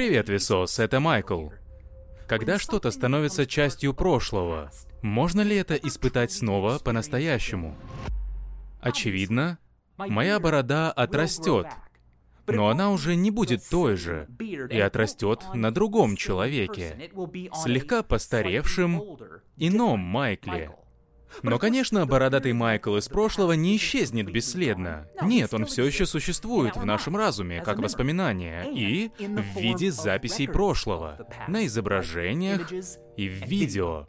Привет, Висос, это Майкл. Когда что-то становится частью прошлого, можно ли это испытать снова по-настоящему? Очевидно, моя борода отрастет, но она уже не будет той же и отрастет на другом человеке, слегка постаревшем, ином Майкле. Но, конечно, бородатый Майкл из прошлого не исчезнет бесследно. Нет, он все еще существует в нашем разуме, как воспоминание, и в виде записей прошлого, на изображениях и в видео.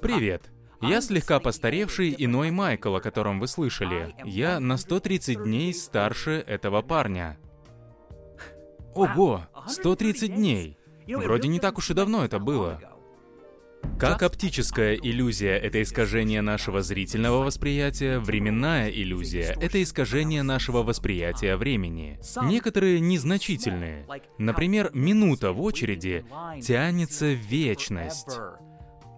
Привет. Я слегка постаревший иной Майкл, о котором вы слышали. Я на 130 дней старше этого парня. Ого, 130 дней. Вроде не так уж и давно это было. Как оптическая иллюзия — это искажение нашего зрительного восприятия, временная иллюзия — это искажение нашего восприятия времени. Некоторые незначительные. Например, минута в очереди тянется вечность,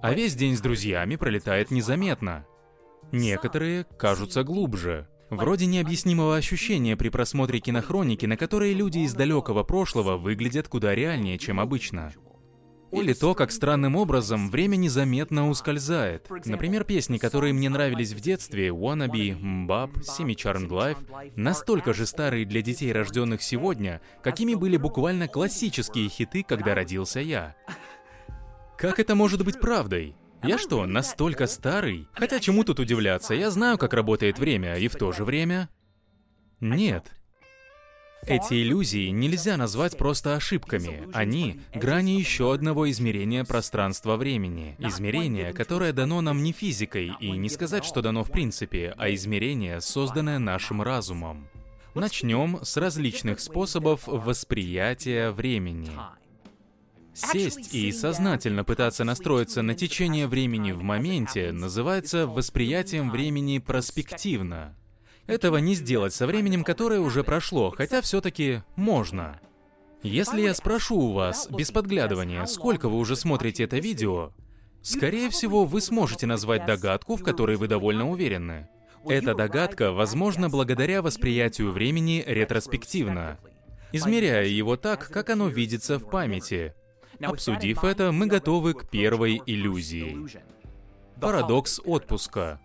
а весь день с друзьями пролетает незаметно. Некоторые кажутся глубже. Вроде необъяснимого ощущения при просмотре кинохроники, на которой люди из далекого прошлого выглядят куда реальнее, чем обычно. Или то, как странным образом время незаметно ускользает. Например, песни, которые мне нравились в детстве, Wannabe, Mbap, Semi Charmed Life, настолько же старые для детей, рожденных сегодня, какими были буквально классические хиты, когда родился я. Как это может быть правдой? Я что, настолько старый? Хотя чему тут удивляться, я знаю, как работает время, и в то же время... Нет. Эти иллюзии нельзя назвать просто ошибками. Они — грани еще одного измерения пространства-времени. Измерение, которое дано нам не физикой, и не сказать, что дано в принципе, а измерение, созданное нашим разумом. Начнем с различных способов восприятия времени. Сесть и сознательно пытаться настроиться на течение времени в моменте называется восприятием времени проспективно. Этого не сделать со временем, которое уже прошло, хотя все-таки можно. Если я спрошу у вас, без подглядывания, сколько вы уже смотрите это видео, скорее всего, вы сможете назвать догадку, в которой вы довольно уверены. Эта догадка возможна благодаря восприятию времени ретроспективно, измеряя его так, как оно видится в памяти. Обсудив это, мы готовы к первой иллюзии. Парадокс отпуска.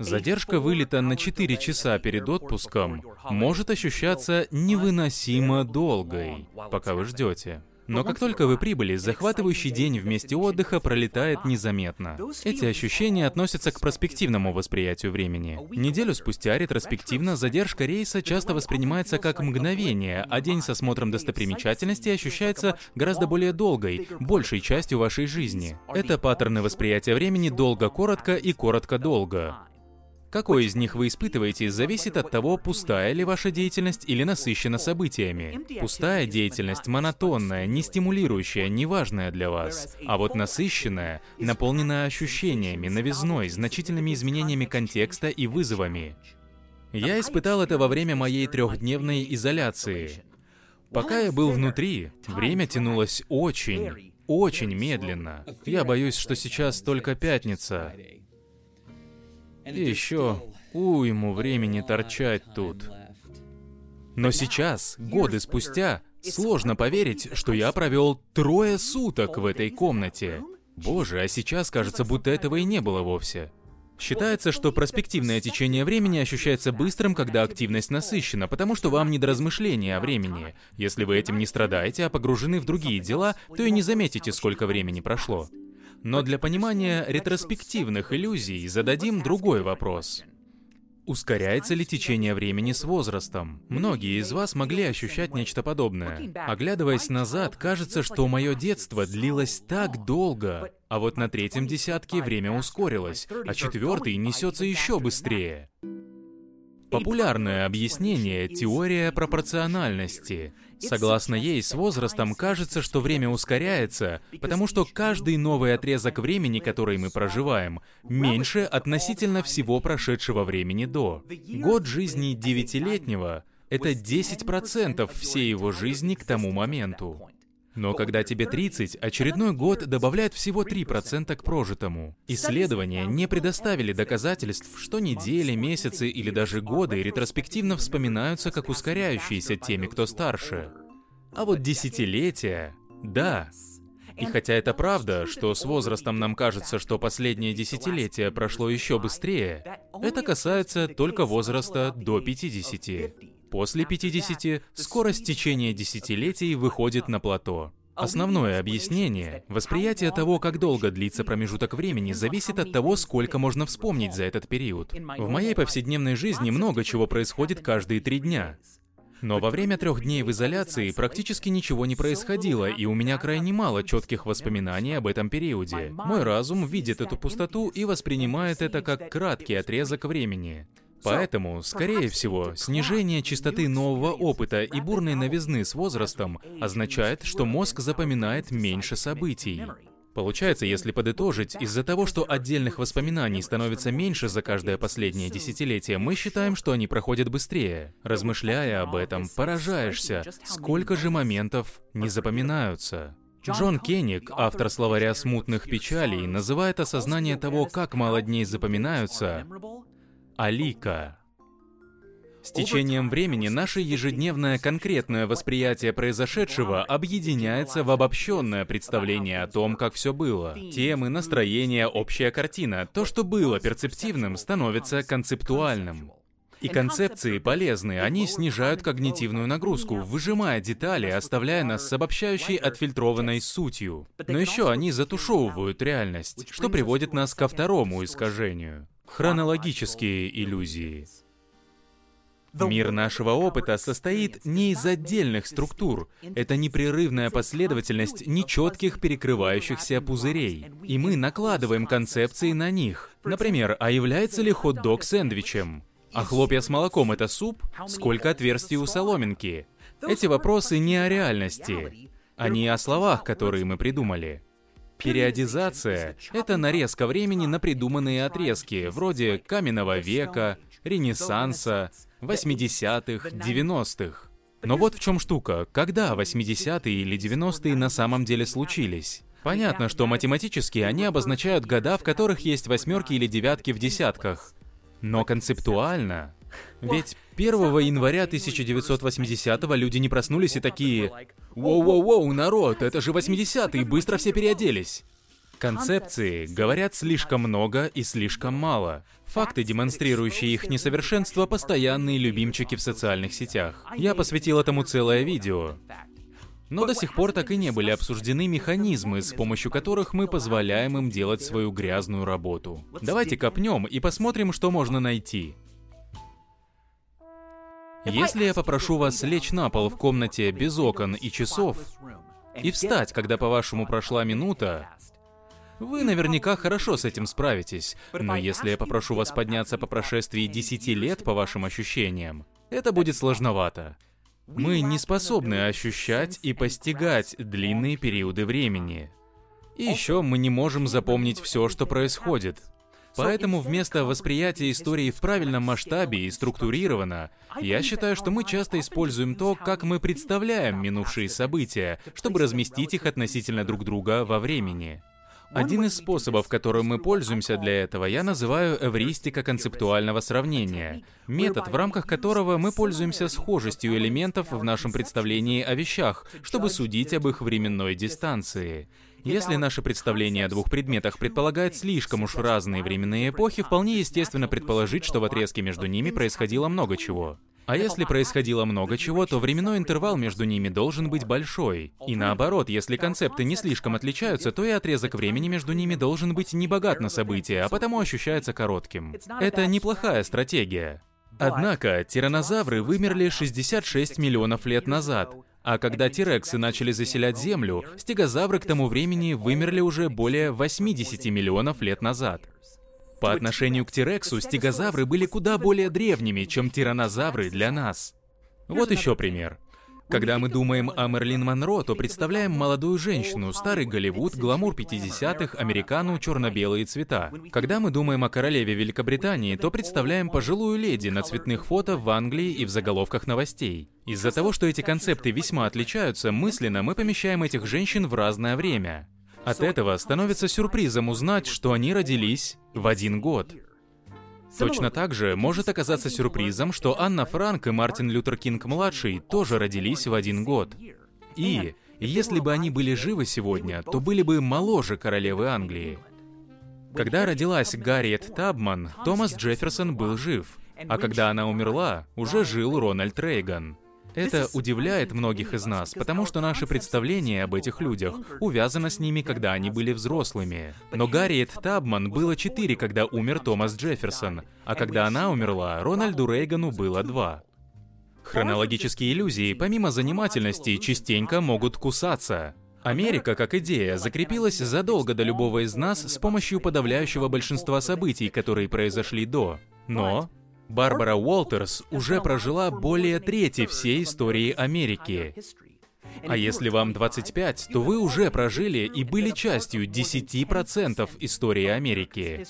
Задержка вылета на 4 часа перед отпуском может ощущаться невыносимо долгой, пока вы ждете. Но как только вы прибыли, захватывающий день вместе отдыха пролетает незаметно. Эти ощущения относятся к проспективному восприятию времени. Неделю спустя ретроспективно задержка рейса часто воспринимается как мгновение, а день со осмотром достопримечательностей ощущается гораздо более долгой, большей частью вашей жизни. Это паттерны восприятия времени долго-коротко и коротко-долго. Какой из них вы испытываете, зависит от того, пустая ли ваша деятельность или насыщена событиями. Пустая деятельность монотонная, не стимулирующая, неважная для вас. А вот насыщенная, наполненная ощущениями, новизной, значительными изменениями контекста и вызовами. Я испытал это во время моей трехдневной изоляции. Пока я был внутри, время тянулось очень, очень медленно. Я боюсь, что сейчас только пятница. И еще уйму времени торчать тут. Но сейчас, годы спустя, сложно поверить, что я провел трое суток в этой комнате. Боже, а сейчас кажется, будто этого и не было вовсе. Считается, что проспективное течение времени ощущается быстрым, когда активность насыщена, потому что вам не до размышления о времени. Если вы этим не страдаете, а погружены в другие дела, то и не заметите, сколько времени прошло. Но для понимания ретроспективных иллюзий зададим другой вопрос. Ускоряется ли течение времени с возрастом? Многие из вас могли ощущать нечто подобное. Оглядываясь назад, кажется, что мое детство длилось так долго, а вот на третьем десятке время ускорилось, а четвертый несется еще быстрее. Популярное объяснение — теория пропорциональности. Согласно ей, с возрастом кажется, что время ускоряется, потому что каждый новый отрезок времени, который мы проживаем, меньше относительно всего прошедшего времени до. Год жизни девятилетнего — это 10% всей его жизни к тому моменту. Но когда тебе 30, очередной год добавляет всего 3% к прожитому. Исследования не предоставили доказательств, что недели, месяцы или даже годы ретроспективно вспоминаются как ускоряющиеся теми, кто старше. А вот десятилетия, да. И хотя это правда, что с возрастом нам кажется, что последнее десятилетие прошло еще быстрее, это касается только возраста до 50. После 50 скорость течения десятилетий выходит на плато. Основное объяснение, восприятие того, как долго длится промежуток времени, зависит от того, сколько можно вспомнить за этот период. В моей повседневной жизни много чего происходит каждые три дня. Но во время трех дней в изоляции практически ничего не происходило, и у меня крайне мало четких воспоминаний об этом периоде. Мой разум видит эту пустоту и воспринимает это как краткий отрезок времени. Поэтому, скорее всего, снижение частоты нового опыта и бурной новизны с возрастом означает, что мозг запоминает меньше событий. Получается, если подытожить, из-за того, что отдельных воспоминаний становится меньше за каждое последнее десятилетие, мы считаем, что они проходят быстрее. Размышляя об этом, поражаешься, сколько же моментов не запоминаются. Джон Кенник, автор словаря смутных печалей, называет осознание того, как мало дней запоминаются, Алика. С течением времени наше ежедневное конкретное восприятие произошедшего объединяется в обобщенное представление о том, как все было. Темы, настроение, общая картина. То, что было перцептивным, становится концептуальным. И концепции полезны, они снижают когнитивную нагрузку, выжимая детали, оставляя нас с обобщающей отфильтрованной сутью. Но еще они затушевывают реальность, что приводит нас ко второму искажению. Хронологические иллюзии. Мир нашего опыта состоит не из отдельных структур. Это непрерывная последовательность нечетких перекрывающихся пузырей. И мы накладываем концепции на них. Например, а является ли хот-дог сэндвичем? А хлопья с молоком — это суп? Сколько отверстий у соломинки? Эти вопросы не о реальности. Они о словах, которые мы придумали. Периодизация — это нарезка времени на придуманные отрезки, вроде каменного века, ренессанса, 80-х, 90-х. Но вот в чем штука. Когда 80-е или 90-е на самом деле случились? Понятно, что математически они обозначают года, в которых есть восьмерки или девятки в десятках. Но концептуально... Ведь 1 января 1980-го люди не проснулись и такие «Воу-воу-воу, народ, это же 80-е, быстро все переоделись!» Концепции говорят слишком много и слишком мало. Факты, демонстрирующие их несовершенство, постоянные любимчики в социальных сетях. Я посвятил этому целое видео. Но до сих пор так и не были обсуждены механизмы, с помощью которых мы позволяем им делать свою грязную работу. Давайте копнем и посмотрим, что можно найти. Если я попрошу вас лечь на пол в комнате без окон и часов и встать, когда, по-вашему, прошла минута, вы наверняка хорошо с этим справитесь, но если я попрошу вас подняться по прошествии 10 лет, по вашим ощущениям, это будет сложновато. Мы не способны ощущать и постигать длинные периоды времени. И еще мы не можем запомнить все, что происходит. Поэтому вместо восприятия истории в правильном масштабе и структурированно, я считаю, что мы часто используем то, как мы представляем минувшие события, чтобы разместить их относительно друг друга во времени. Один из способов, которым мы пользуемся для этого, я называю эвристика концептуального сравнения. Метод, в рамках которого мы пользуемся схожестью элементов в нашем представлении о вещах, чтобы судить об их временной дистанции. Если наше представление о двух предметах предполагает слишком уж разные временные эпохи, вполне естественно предположить, что в отрезке между ними происходило много чего. А если происходило много чего, то временной интервал между ними должен быть большой. И наоборот, если концепты не слишком отличаются, то и отрезок времени между ними должен быть не богат на события, а потому ощущается коротким. Это неплохая стратегия. Однако, тиранозавры вымерли 66 миллионов лет назад, а когда тирексы начали заселять Землю, стегозавры к тому времени вымерли уже более 80 миллионов лет назад. По отношению к тирексу, стегозавры были куда более древними, чем тиранозавры для нас. Вот еще пример. Когда мы думаем о Мерлин Монро, то представляем молодую женщину, старый Голливуд, гламур 50-х, американу, черно-белые цвета. Когда мы думаем о королеве Великобритании, то представляем пожилую леди на цветных фото в Англии и в заголовках новостей. Из-за того, что эти концепты весьма отличаются, мысленно мы помещаем этих женщин в разное время. От этого становится сюрпризом узнать, что они родились в один год. Точно так же может оказаться сюрпризом, что Анна Франк и Мартин Лютер Кинг-младший тоже родились в один год. И, если бы они были живы сегодня, то были бы моложе королевы Англии. Когда родилась Гарриет Табман, Томас Джефферсон был жив, а когда она умерла, уже жил Рональд Рейган. Это удивляет многих из нас, потому что наше представление об этих людях увязано с ними, когда они были взрослыми. Но Гарриет Табман было четыре, когда умер Томас Джефферсон, а когда она умерла, Рональду Рейгану было два. Хронологические иллюзии, помимо занимательности, частенько могут кусаться. Америка, как идея, закрепилась задолго до любого из нас с помощью подавляющего большинства событий, которые произошли до. Но Барбара Уолтерс уже прожила более трети всей истории Америки. А если вам 25, то вы уже прожили и были частью 10% истории Америки.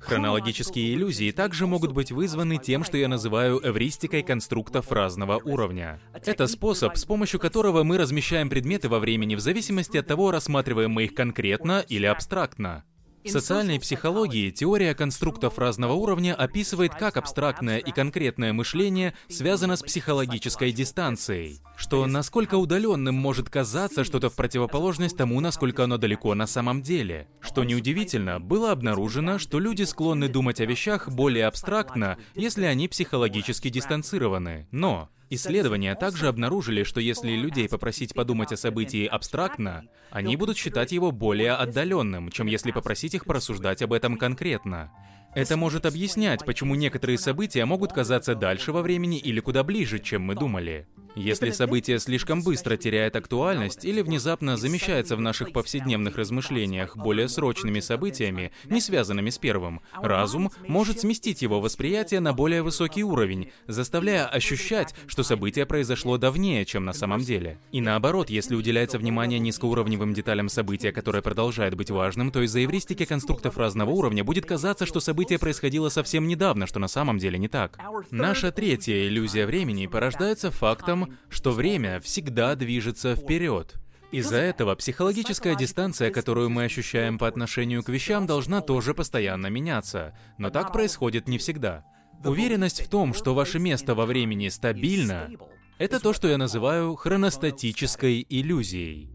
Хронологические иллюзии также могут быть вызваны тем, что я называю эвристикой конструктов разного уровня. Это способ, с помощью которого мы размещаем предметы во времени в зависимости от того, рассматриваем мы их конкретно или абстрактно. В социальной психологии теория конструктов разного уровня описывает, как абстрактное и конкретное мышление связано с психологической дистанцией, что насколько удаленным может казаться что-то в противоположность тому, насколько оно далеко на самом деле. Что неудивительно, было обнаружено, что люди склонны думать о вещах более абстрактно, если они психологически дистанцированы. Но Исследования также обнаружили, что если людей попросить подумать о событии абстрактно, они будут считать его более отдаленным, чем если попросить их порассуждать об этом конкретно. Это может объяснять, почему некоторые события могут казаться дальше во времени или куда ближе, чем мы думали. Если событие слишком быстро теряет актуальность или внезапно замещается в наших повседневных размышлениях более срочными событиями, не связанными с первым, разум может сместить его восприятие на более высокий уровень, заставляя ощущать, что событие произошло давнее, чем на самом деле. И наоборот, если уделяется внимание низкоуровневым деталям события, которое продолжает быть важным, то из-за эвристики конструктов разного уровня будет казаться, что событие происходило совсем недавно, что на самом деле не так. Наша третья иллюзия времени порождается фактом, что время всегда движется вперед. Из-за этого психологическая дистанция, которую мы ощущаем по отношению к вещам, должна тоже постоянно меняться. Но так происходит не всегда. Уверенность в том, что ваше место во времени стабильно, это то, что я называю хроностатической иллюзией.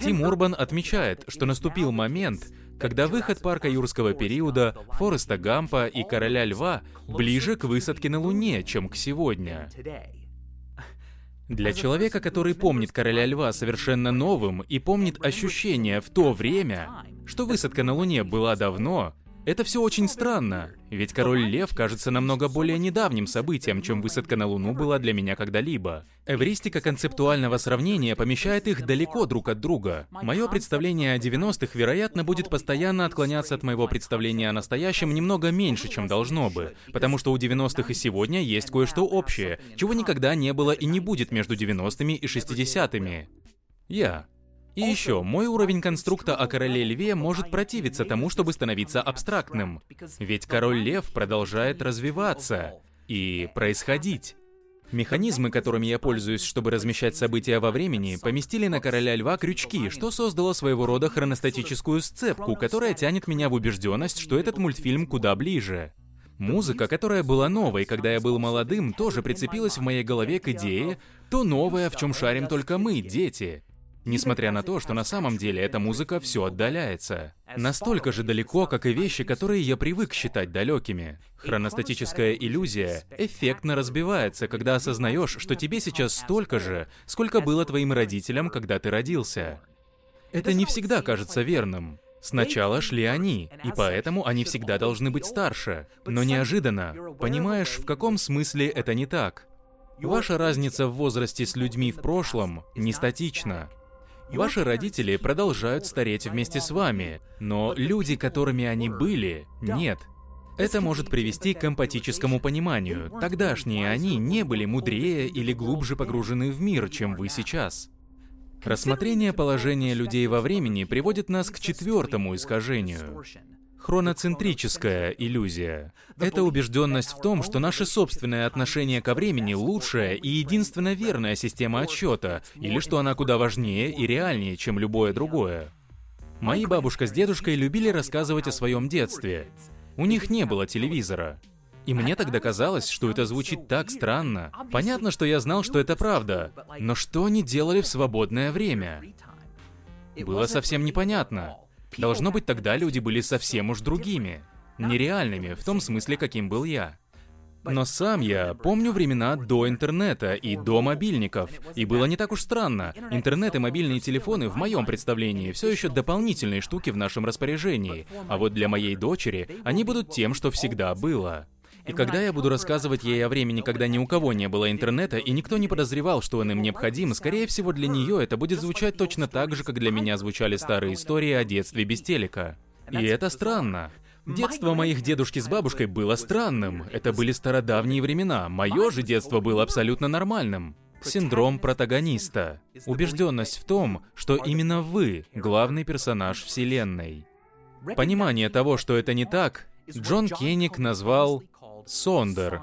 Тим Урбан отмечает, что наступил момент, когда выход парка юрского периода, Фореста Гампа и Короля Льва ближе к высадке на Луне, чем к сегодня. Для человека, который помнит короля льва совершенно новым и помнит ощущение в то время, что высадка на Луне была давно, это все очень странно, ведь король лев кажется намного более недавним событием, чем высадка на Луну была для меня когда-либо. Эвристика концептуального сравнения помещает их далеко друг от друга. Мое представление о 90-х, вероятно, будет постоянно отклоняться от моего представления о настоящем немного меньше, чем должно бы, потому что у 90-х и сегодня есть кое-что общее, чего никогда не было и не будет между 90-ми и 60-ми. Я. И еще, мой уровень конструкта о короле льве может противиться тому, чтобы становиться абстрактным. Ведь король лев продолжает развиваться и происходить. Механизмы, которыми я пользуюсь, чтобы размещать события во времени, поместили на короля льва крючки, что создало своего рода хроностатическую сцепку, которая тянет меня в убежденность, что этот мультфильм куда ближе. Музыка, которая была новой, когда я был молодым, тоже прицепилась в моей голове к идее «то новое, в чем шарим только мы, дети». Несмотря на то, что на самом деле эта музыка все отдаляется. Настолько же далеко, как и вещи, которые я привык считать далекими. Хроностатическая иллюзия эффектно разбивается, когда осознаешь, что тебе сейчас столько же, сколько было твоим родителям, когда ты родился. Это не всегда кажется верным. Сначала шли они, и поэтому они всегда должны быть старше. Но неожиданно понимаешь, в каком смысле это не так. Ваша разница в возрасте с людьми в прошлом не статична. Ваши родители продолжают стареть вместе с вами, но люди, которыми они были, нет. Это может привести к эмпатическому пониманию. Тогдашние они не были мудрее или глубже погружены в мир, чем вы сейчас. Рассмотрение положения людей во времени приводит нас к четвертому искажению. Хроноцентрическая иллюзия. Это убежденность в том, что наше собственное отношение ко времени лучшая и единственно верная система отсчета, или что она куда важнее и реальнее, чем любое другое. Мои бабушка с дедушкой любили рассказывать о своем детстве. У них не было телевизора. И мне тогда казалось, что это звучит так странно. Понятно, что я знал, что это правда. Но что они делали в свободное время? Было совсем непонятно. Должно быть, тогда люди были совсем уж другими. Нереальными, в том смысле, каким был я. Но сам я помню времена до интернета и до мобильников. И было не так уж странно. Интернет и мобильные телефоны в моем представлении все еще дополнительные штуки в нашем распоряжении. А вот для моей дочери они будут тем, что всегда было. И когда я буду рассказывать ей о времени, когда ни у кого не было интернета, и никто не подозревал, что он им необходим, скорее всего для нее это будет звучать точно так же, как для меня звучали старые истории о детстве без телека. И это странно. Детство моих дедушки с бабушкой было странным. Это были стародавние времена. Мое же детство было абсолютно нормальным. Синдром протагониста. Убежденность в том, что именно вы главный персонаж Вселенной. Понимание того, что это не так, Джон Кенник назвал Сондер.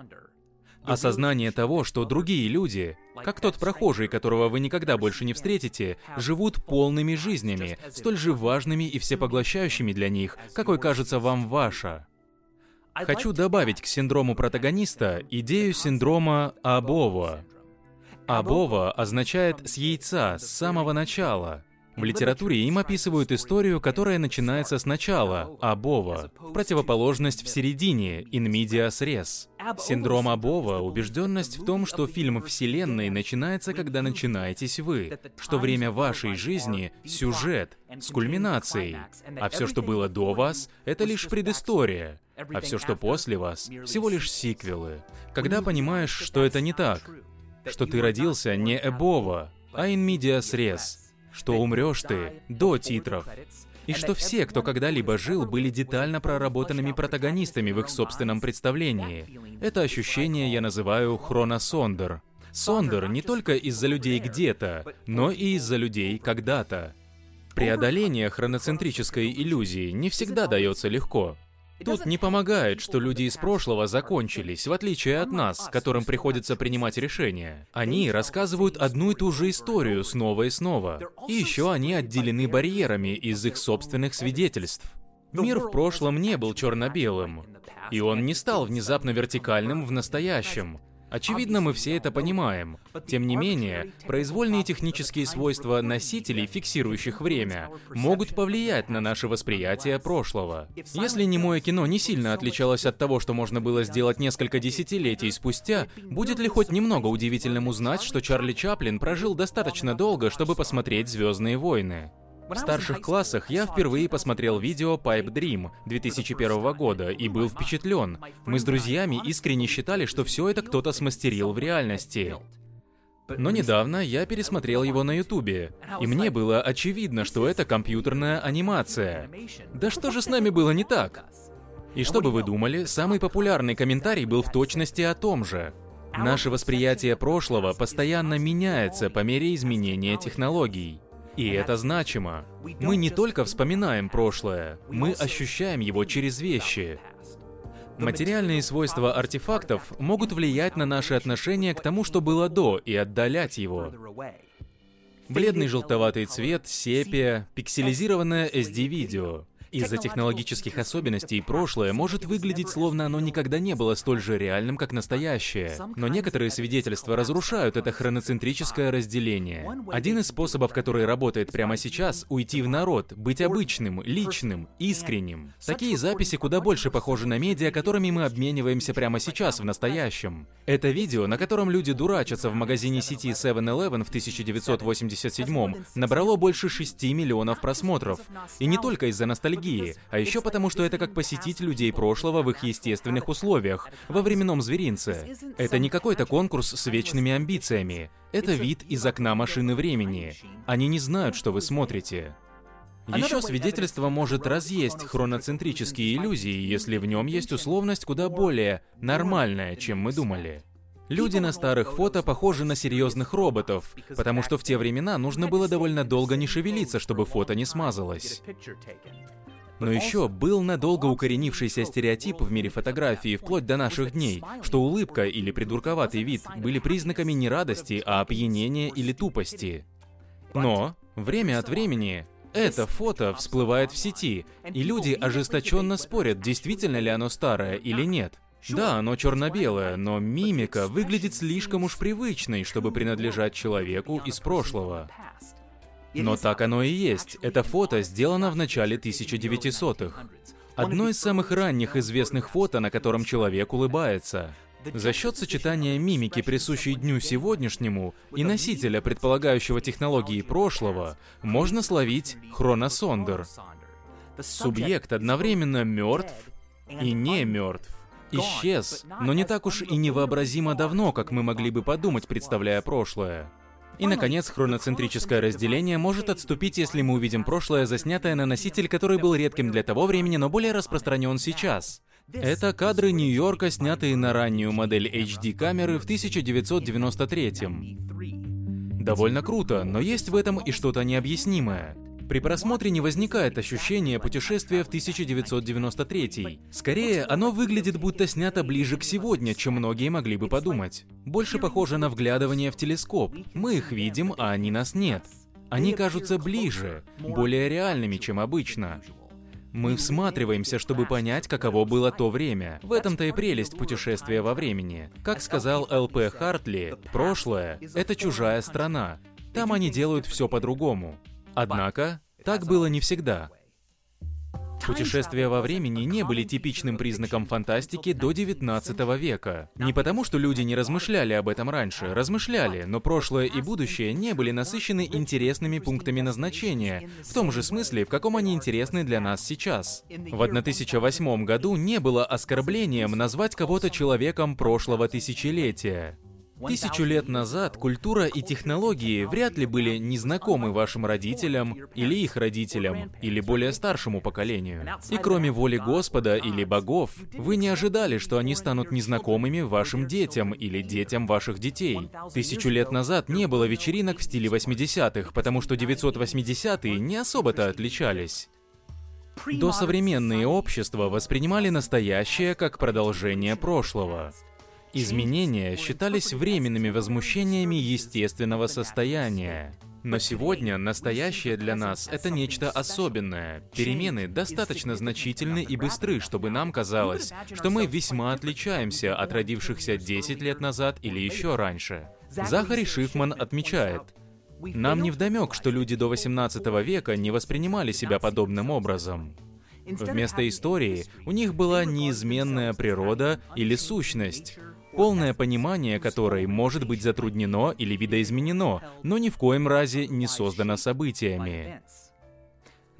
Осознание того, что другие люди, как тот прохожий, которого вы никогда больше не встретите, живут полными жизнями, столь же важными и всепоглощающими для них, какой кажется вам ваша. Хочу добавить к синдрому протагониста идею синдрома Абова. Абова означает «с яйца», «с самого начала». В литературе им описывают историю, которая начинается сначала, Абова, в противоположность в середине, medias res. Синдром Абова – убежденность в том, что фильм Вселенной начинается, когда начинаетесь вы, что время вашей жизни – сюжет, с кульминацией, а все, что было до вас – это лишь предыстория, а все, что после вас – всего лишь сиквелы. Когда понимаешь, что это не так, что ты родился не Эбова, а medias res – что умрешь ты до титров, и что все, кто когда-либо жил, были детально проработанными протагонистами в их собственном представлении. Это ощущение я называю хроносондер. Сондер не только из-за людей где-то, но и из-за людей когда-то. Преодоление хроноцентрической иллюзии не всегда дается легко. Тут не помогает, что люди из прошлого закончились, в отличие от нас, которым приходится принимать решения. Они рассказывают одну и ту же историю снова и снова. И еще они отделены барьерами из их собственных свидетельств. Мир в прошлом не был черно-белым, и он не стал внезапно вертикальным в настоящем. Очевидно, мы все это понимаем. Тем не менее, произвольные технические свойства носителей, фиксирующих время, могут повлиять на наше восприятие прошлого. Если немое кино не сильно отличалось от того, что можно было сделать несколько десятилетий спустя, будет ли хоть немного удивительным узнать, что Чарли Чаплин прожил достаточно долго, чтобы посмотреть «Звездные войны»? В старших классах я впервые посмотрел видео Pipe Dream 2001 года и был впечатлен. Мы с друзьями искренне считали, что все это кто-то смастерил в реальности. Но недавно я пересмотрел его на ютубе, и мне было очевидно, что это компьютерная анимация. Да что же с нами было не так? И что бы вы думали, самый популярный комментарий был в точности о том же. Наше восприятие прошлого постоянно меняется по мере изменения технологий. И это значимо. Мы не только вспоминаем прошлое, мы ощущаем его через вещи. Материальные свойства артефактов могут влиять на наше отношение к тому, что было до, и отдалять его. Бледный желтоватый цвет, сепия, пикселизированное SD-видео. Из-за технологических особенностей прошлое может выглядеть словно оно никогда не было столь же реальным, как настоящее. Но некоторые свидетельства разрушают это хроноцентрическое разделение. Один из способов, который работает прямо сейчас, уйти в народ, быть обычным, личным, искренним. Такие записи куда больше похожи на медиа, которыми мы обмениваемся прямо сейчас, в настоящем. Это видео, на котором люди дурачатся в магазине сети 7-Eleven в 1987 набрало больше 6 миллионов просмотров. И не только из-за ностальгии, ностальгии, а еще потому, что это как посетить людей прошлого в их естественных условиях, во временном зверинце. Это не какой-то конкурс с вечными амбициями. Это вид из окна машины времени. Они не знают, что вы смотрите. Еще свидетельство может разъесть хроноцентрические иллюзии, если в нем есть условность куда более нормальная, чем мы думали. Люди на старых фото похожи на серьезных роботов, потому что в те времена нужно было довольно долго не шевелиться, чтобы фото не смазалось. Но еще был надолго укоренившийся стереотип в мире фотографии вплоть до наших дней, что улыбка или придурковатый вид были признаками не радости, а опьянения или тупости. Но время от времени это фото всплывает в сети, и люди ожесточенно спорят, действительно ли оно старое или нет. Да, оно черно-белое, но мимика выглядит слишком уж привычной, чтобы принадлежать человеку из прошлого. Но так оно и есть. Это фото сделано в начале 1900-х. Одно из самых ранних известных фото, на котором человек улыбается. За счет сочетания мимики, присущей дню сегодняшнему, и носителя, предполагающего технологии прошлого, можно словить хроносондер. Субъект одновременно мертв и не мертв. Исчез, но не так уж и невообразимо давно, как мы могли бы подумать, представляя прошлое. И, наконец, хроноцентрическое разделение может отступить, если мы увидим прошлое, заснятое на носитель, который был редким для того времени, но более распространен сейчас. Это кадры Нью-Йорка, снятые на раннюю модель HD-камеры в 1993 -м. Довольно круто, но есть в этом и что-то необъяснимое. При просмотре не возникает ощущения путешествия в 1993. Скорее, оно выглядит будто снято ближе к сегодня, чем многие могли бы подумать. Больше похоже на вглядывание в телескоп. Мы их видим, а они нас нет. Они кажутся ближе, более реальными, чем обычно. Мы всматриваемся, чтобы понять, каково было то время. В этом-то и прелесть путешествия во времени. Как сказал Л.П. Хартли, прошлое — это чужая страна. Там они делают все по-другому. Однако, так было не всегда. Путешествия во времени не были типичным признаком фантастики до 19 века. Не потому, что люди не размышляли об этом раньше, размышляли, но прошлое и будущее не были насыщены интересными пунктами назначения, в том же смысле, в каком они интересны для нас сейчас. В 1008 году не было оскорблением назвать кого-то человеком прошлого тысячелетия. Тысячу лет назад культура и технологии вряд ли были незнакомы вашим родителям или их родителям, или более старшему поколению. И кроме воли Господа или богов, вы не ожидали, что они станут незнакомыми вашим детям или детям ваших детей. Тысячу лет назад не было вечеринок в стиле 80-х, потому что 980-е не особо-то отличались. Досовременные общества воспринимали настоящее как продолжение прошлого. Изменения считались временными возмущениями естественного состояния. Но сегодня настоящее для нас — это нечто особенное. Перемены достаточно значительны и быстры, чтобы нам казалось, что мы весьма отличаемся от родившихся 10 лет назад или еще раньше. Захари Шифман отмечает, нам не вдомек, что люди до 18 века не воспринимали себя подобным образом. Вместо истории у них была неизменная природа или сущность, полное понимание которой может быть затруднено или видоизменено, но ни в коем разе не создано событиями.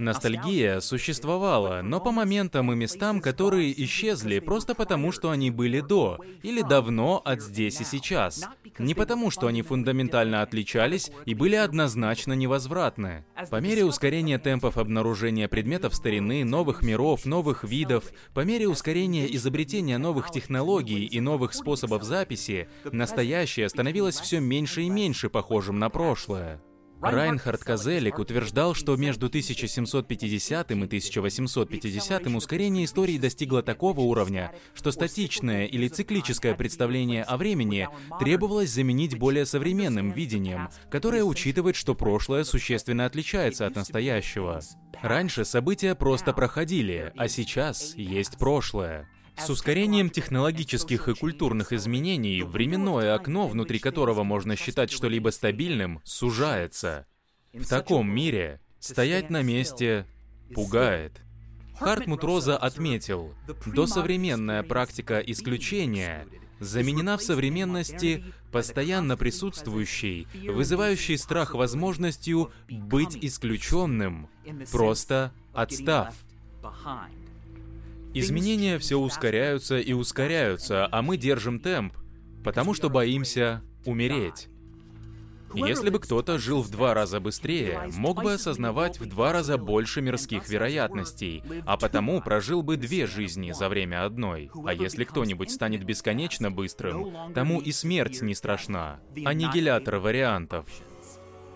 Ностальгия существовала, но по моментам и местам, которые исчезли просто потому, что они были до или давно от здесь и сейчас. Не потому, что они фундаментально отличались и были однозначно невозвратны. По мере ускорения темпов обнаружения предметов старины, новых миров, новых видов, по мере ускорения изобретения новых технологий и новых способов записи, настоящее становилось все меньше и меньше похожим на прошлое. Райнхард Казелик утверждал, что между 1750 и 1850 ускорение истории достигло такого уровня, что статичное или циклическое представление о времени требовалось заменить более современным видением, которое учитывает, что прошлое существенно отличается от настоящего. Раньше события просто проходили, а сейчас есть прошлое. С ускорением технологических и культурных изменений временное окно, внутри которого можно считать что-либо стабильным, сужается. В таком мире стоять на месте пугает. Хартмут Роза отметил, досовременная практика исключения заменена в современности постоянно присутствующей, вызывающей страх возможностью быть исключенным, просто отстав. Изменения все ускоряются и ускоряются, а мы держим темп, потому что боимся умереть. Если бы кто-то жил в два раза быстрее, мог бы осознавать в два раза больше мирских вероятностей, а потому прожил бы две жизни за время одной. А если кто-нибудь станет бесконечно быстрым, тому и смерть не страшна. Аннигилятор вариантов.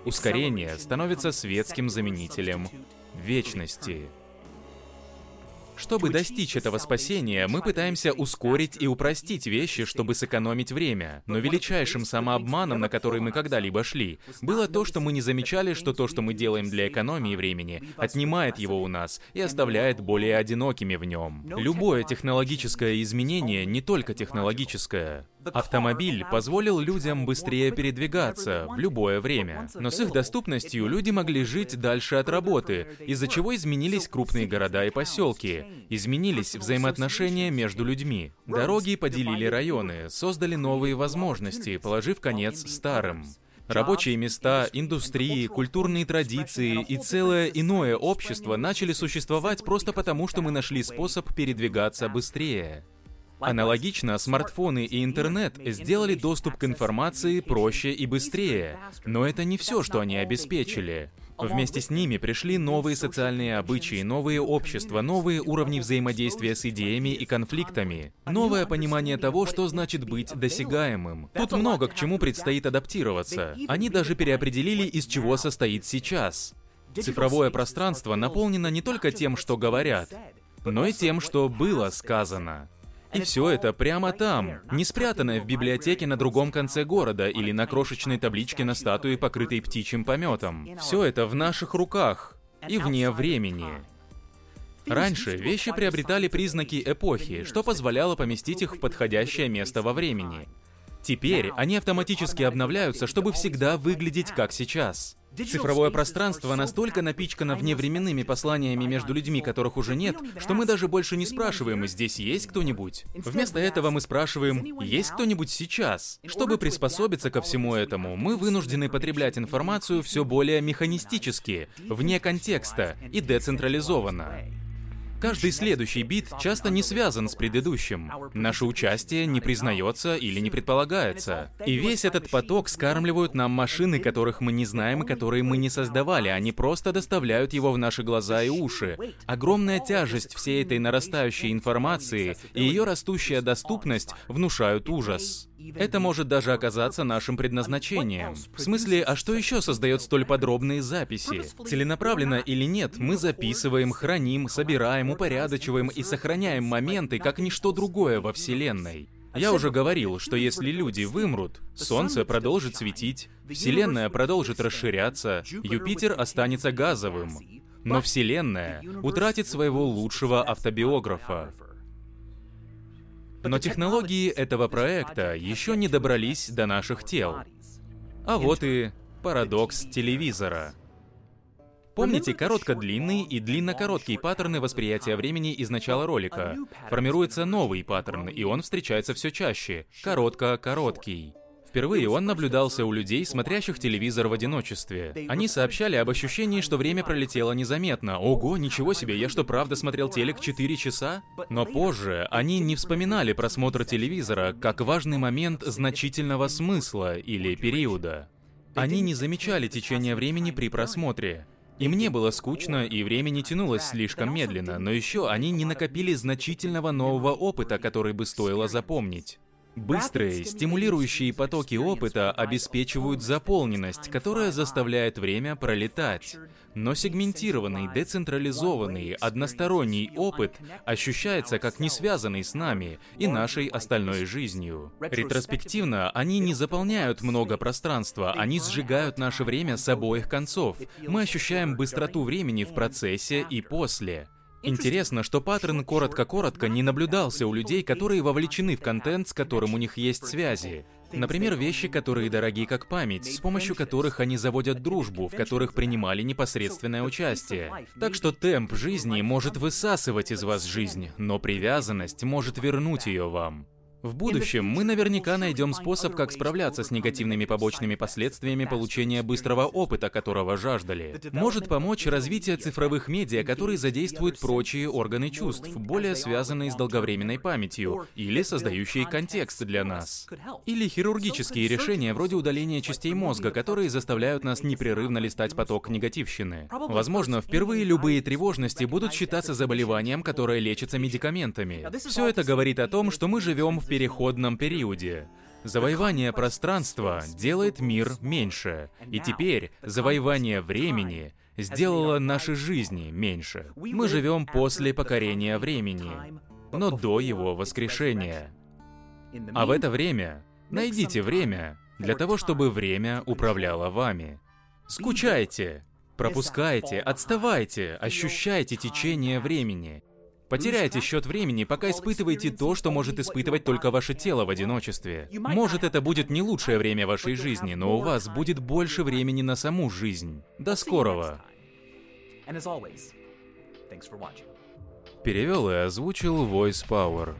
Ускорение становится светским заменителем вечности. Чтобы достичь этого спасения, мы пытаемся ускорить и упростить вещи, чтобы сэкономить время. Но величайшим самообманом, на который мы когда-либо шли, было то, что мы не замечали, что то, что мы делаем для экономии времени, отнимает его у нас и оставляет более одинокими в нем. Любое технологическое изменение не только технологическое. Автомобиль позволил людям быстрее передвигаться в любое время. Но с их доступностью люди могли жить дальше от работы, из-за чего изменились крупные города и поселки, изменились взаимоотношения между людьми. Дороги поделили районы, создали новые возможности, положив конец старым. Рабочие места, индустрии, культурные традиции и целое иное общество начали существовать просто потому, что мы нашли способ передвигаться быстрее. Аналогично, смартфоны и интернет сделали доступ к информации проще и быстрее, но это не все, что они обеспечили. Вместе с ними пришли новые социальные обычаи, новые общества, новые уровни взаимодействия с идеями и конфликтами, новое понимание того, что значит быть досягаемым. Тут много к чему предстоит адаптироваться. Они даже переопределили, из чего состоит сейчас. Цифровое пространство наполнено не только тем, что говорят, но и тем, что было сказано. И все это прямо там, не спрятанное в библиотеке на другом конце города или на крошечной табличке на статуе, покрытой птичьим пометом. Все это в наших руках и вне времени. Раньше вещи приобретали признаки эпохи, что позволяло поместить их в подходящее место во времени. Теперь они автоматически обновляются, чтобы всегда выглядеть как сейчас. Цифровое пространство настолько напичкано вневременными посланиями между людьми, которых уже нет, что мы даже больше не спрашиваем, здесь есть кто-нибудь. Вместо этого мы спрашиваем, есть кто-нибудь сейчас? Чтобы приспособиться ко всему этому, мы вынуждены потреблять информацию все более механистически, вне контекста и децентрализованно. Каждый следующий бит часто не связан с предыдущим. Наше участие не признается или не предполагается. И весь этот поток скармливают нам машины, которых мы не знаем и которые мы не создавали. Они просто доставляют его в наши глаза и уши. Огромная тяжесть всей этой нарастающей информации и ее растущая доступность внушают ужас. Это может даже оказаться нашим предназначением. В смысле, а что еще создает столь подробные записи? Целенаправленно или нет, мы записываем, храним, собираем, упорядочиваем и сохраняем моменты, как ничто другое во Вселенной. Я уже говорил, что если люди вымрут, Солнце продолжит светить, Вселенная продолжит расширяться, Юпитер останется газовым. Но Вселенная утратит своего лучшего автобиографа. Но технологии этого проекта еще не добрались до наших тел. А вот и парадокс телевизора. Помните коротко-длинный и длинно-короткий паттерны восприятия времени из начала ролика? Формируется новый паттерн, и он встречается все чаще. Коротко-короткий. Впервые он наблюдался у людей, смотрящих телевизор в одиночестве. Они сообщали об ощущении, что время пролетело незаметно. Ого, ничего себе, я что, правда смотрел телек 4 часа? Но позже они не вспоминали просмотр телевизора как важный момент значительного смысла или периода. Они не замечали течение времени при просмотре. И мне было скучно, и время не тянулось слишком медленно, но еще они не накопили значительного нового опыта, который бы стоило запомнить. Быстрые, стимулирующие потоки опыта обеспечивают заполненность, которая заставляет время пролетать. Но сегментированный, децентрализованный, односторонний опыт ощущается как не связанный с нами и нашей остальной жизнью. Ретроспективно они не заполняют много пространства, они сжигают наше время с обоих концов. Мы ощущаем быстроту времени в процессе и после. Интересно, что паттерн коротко-коротко не наблюдался у людей, которые вовлечены в контент, с которым у них есть связи. Например, вещи, которые дороги как память, с помощью которых они заводят дружбу, в которых принимали непосредственное участие. Так что темп жизни может высасывать из вас жизнь, но привязанность может вернуть ее вам. В будущем мы наверняка найдем способ, как справляться с негативными побочными последствиями получения быстрого опыта, которого жаждали. Может помочь развитие цифровых медиа, которые задействуют прочие органы чувств, более связанные с долговременной памятью, или создающие контекст для нас. Или хирургические решения вроде удаления частей мозга, которые заставляют нас непрерывно листать поток негативщины. Возможно, впервые любые тревожности будут считаться заболеванием, которое лечится медикаментами. Все это говорит о том, что мы живем в переходном периоде. Завоевание пространства делает мир меньше, и теперь завоевание времени сделало наши жизни меньше. Мы живем после покорения времени, но до его воскрешения. А в это время найдите время для того, чтобы время управляло вами. Скучайте, пропускайте, отставайте, ощущайте течение времени. Потеряйте счет времени, пока испытываете то, что может испытывать только ваше тело в одиночестве. Может, это будет не лучшее время вашей жизни, но у вас будет больше времени на саму жизнь. До скорого. Перевел и озвучил Voice Power.